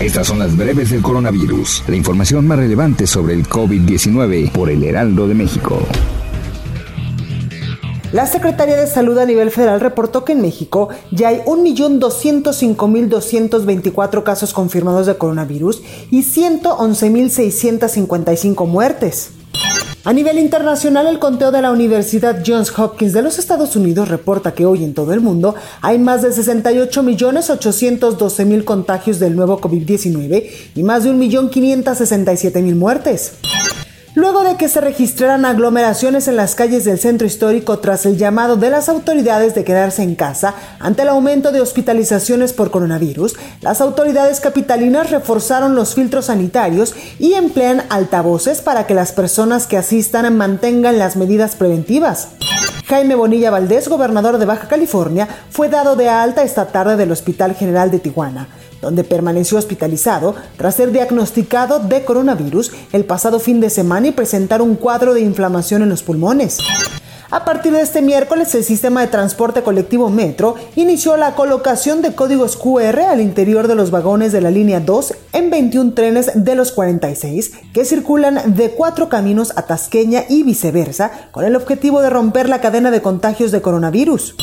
Estas son las breves del coronavirus, la información más relevante sobre el COVID-19 por el Heraldo de México. La Secretaría de Salud a nivel federal reportó que en México ya hay 1.205.224 casos confirmados de coronavirus y 111.655 muertes. A nivel internacional, el conteo de la Universidad Johns Hopkins de los Estados Unidos reporta que hoy en todo el mundo hay más de 68.812.000 contagios del nuevo COVID-19 y más de 1.567.000 muertes luego de que se registraran aglomeraciones en las calles del centro histórico tras el llamado de las autoridades de quedarse en casa ante el aumento de hospitalizaciones por coronavirus, las autoridades capitalinas reforzaron los filtros sanitarios y emplean altavoces para que las personas que asistan mantengan las medidas preventivas. Jaime Bonilla Valdés, gobernador de Baja California, fue dado de alta esta tarde del Hospital General de Tijuana donde permaneció hospitalizado tras ser diagnosticado de coronavirus el pasado fin de semana y presentar un cuadro de inflamación en los pulmones. A partir de este miércoles, el sistema de transporte colectivo Metro inició la colocación de códigos QR al interior de los vagones de la línea 2 en 21 trenes de los 46 que circulan de cuatro caminos a Tasqueña y viceversa, con el objetivo de romper la cadena de contagios de coronavirus.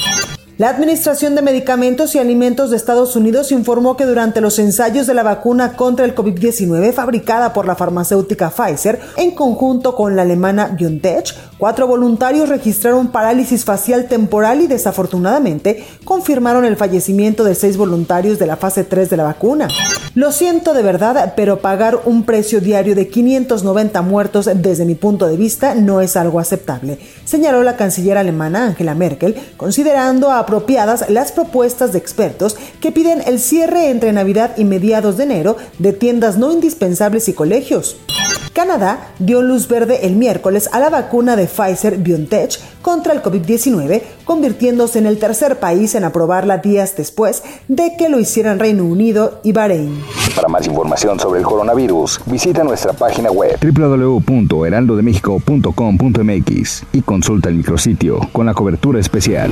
La Administración de Medicamentos y Alimentos de Estados Unidos informó que durante los ensayos de la vacuna contra el COVID-19 fabricada por la farmacéutica Pfizer en conjunto con la alemana BioNTech, cuatro voluntarios registraron parálisis facial temporal y desafortunadamente confirmaron el fallecimiento de seis voluntarios de la fase 3 de la vacuna. Lo siento de verdad, pero pagar un precio diario de 590 muertos desde mi punto de vista no es algo aceptable, señaló la canciller alemana Angela Merkel, considerando apropiadas las propuestas de expertos que piden el cierre entre Navidad y mediados de enero de tiendas no indispensables y colegios. Canadá dio luz verde el miércoles a la vacuna de Pfizer BioNTech contra el COVID-19, convirtiéndose en el tercer país en aprobarla días después de que lo hicieran Reino Unido y Bahrein. Para más información sobre el coronavirus, visita nuestra página web www.heraldodemexico.com.mx y consulta el micrositio con la cobertura especial.